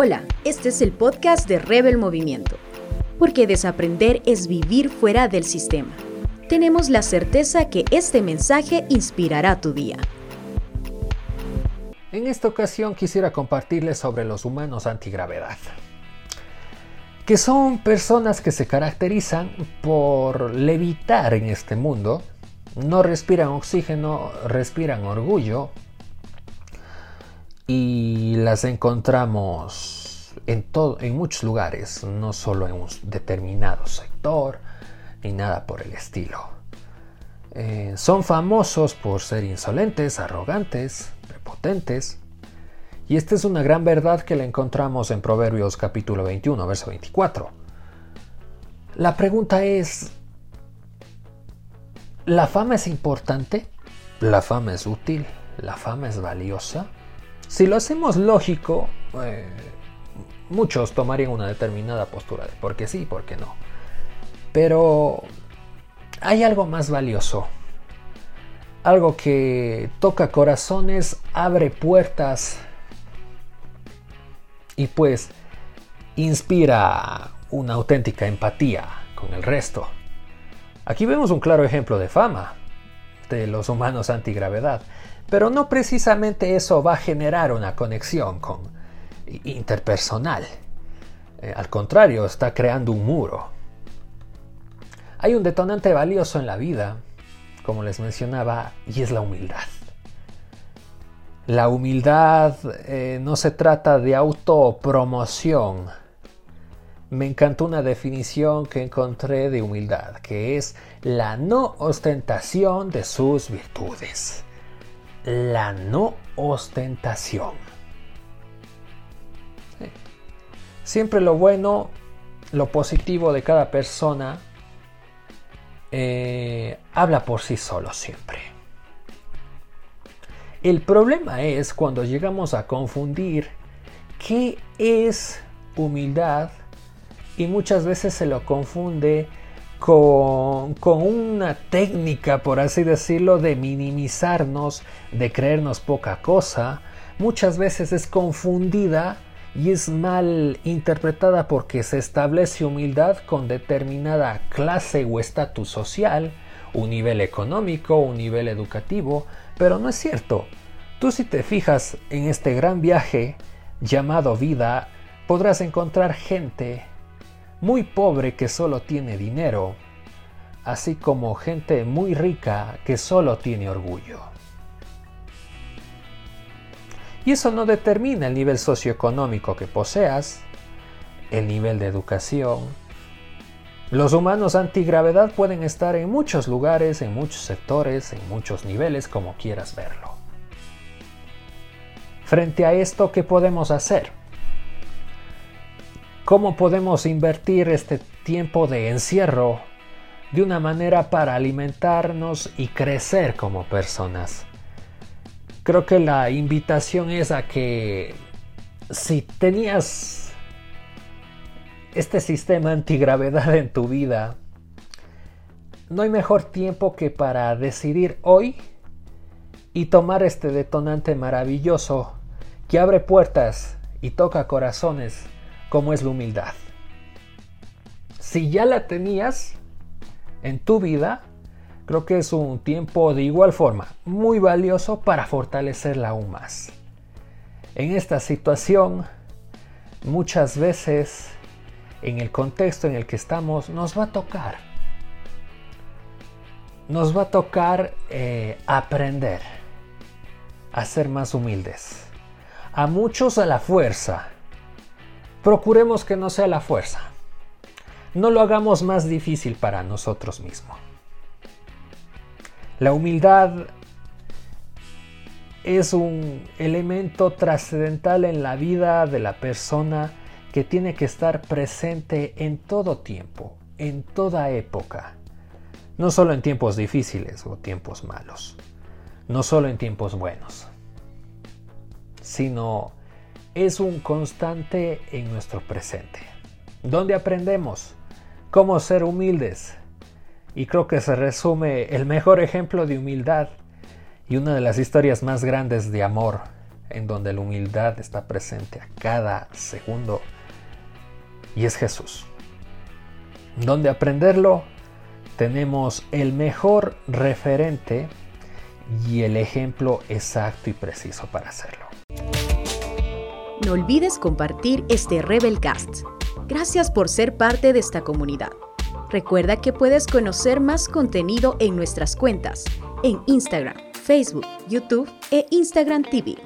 Hola, este es el podcast de Rebel Movimiento, porque desaprender es vivir fuera del sistema. Tenemos la certeza que este mensaje inspirará tu día. En esta ocasión quisiera compartirles sobre los humanos antigravedad, que son personas que se caracterizan por levitar en este mundo, no respiran oxígeno, respiran orgullo, y las encontramos en, en muchos lugares, no solo en un determinado sector, ni nada por el estilo. Eh, son famosos por ser insolentes, arrogantes, prepotentes, y esta es una gran verdad que la encontramos en Proverbios capítulo 21, verso 24. La pregunta es, ¿la fama es importante? ¿La fama es útil? ¿La fama es valiosa? Si lo hacemos lógico, eh, muchos tomarían una determinada postura de por qué sí, por qué no. Pero hay algo más valioso. Algo que toca corazones, abre puertas y pues inspira una auténtica empatía con el resto. Aquí vemos un claro ejemplo de fama de los humanos antigravedad. Pero no precisamente eso va a generar una conexión con interpersonal. Eh, al contrario, está creando un muro. Hay un detonante valioso en la vida, como les mencionaba, y es la humildad. La humildad eh, no se trata de autopromoción. Me encantó una definición que encontré de humildad, que es la no ostentación de sus virtudes la no ostentación. Siempre lo bueno, lo positivo de cada persona eh, habla por sí solo siempre. El problema es cuando llegamos a confundir qué es humildad y muchas veces se lo confunde con, una técnica, por así decirlo, de minimizarnos, de creernos poca cosa, muchas veces es confundida y es mal interpretada porque se establece humildad con determinada clase o estatus social, un nivel económico, un nivel educativo, pero no es cierto. Tú si te fijas en este gran viaje llamado vida, podrás encontrar gente muy pobre que solo tiene dinero, así como gente muy rica que solo tiene orgullo. Y eso no determina el nivel socioeconómico que poseas, el nivel de educación. Los humanos antigravedad pueden estar en muchos lugares, en muchos sectores, en muchos niveles, como quieras verlo. Frente a esto, ¿qué podemos hacer? ¿Cómo podemos invertir este tiempo de encierro de una manera para alimentarnos y crecer como personas? Creo que la invitación es a que si tenías este sistema antigravedad en tu vida, no hay mejor tiempo que para decidir hoy y tomar este detonante maravilloso que abre puertas y toca corazones como es la humildad. Si ya la tenías en tu vida, creo que es un tiempo de igual forma muy valioso para fortalecerla aún más. En esta situación, muchas veces, en el contexto en el que estamos, nos va a tocar. Nos va a tocar eh, aprender a ser más humildes. A muchos a la fuerza, procuremos que no sea la fuerza. No lo hagamos más difícil para nosotros mismos. La humildad es un elemento trascendental en la vida de la persona que tiene que estar presente en todo tiempo, en toda época. No solo en tiempos difíciles o tiempos malos, no solo en tiempos buenos, sino es un constante en nuestro presente, donde aprendemos cómo ser humildes. Y creo que se resume el mejor ejemplo de humildad y una de las historias más grandes de amor en donde la humildad está presente a cada segundo y es Jesús. Donde aprenderlo tenemos el mejor referente y el ejemplo exacto y preciso para hacerlo. No olvides compartir este Rebelcast. Gracias por ser parte de esta comunidad. Recuerda que puedes conocer más contenido en nuestras cuentas en Instagram, Facebook, YouTube e Instagram TV.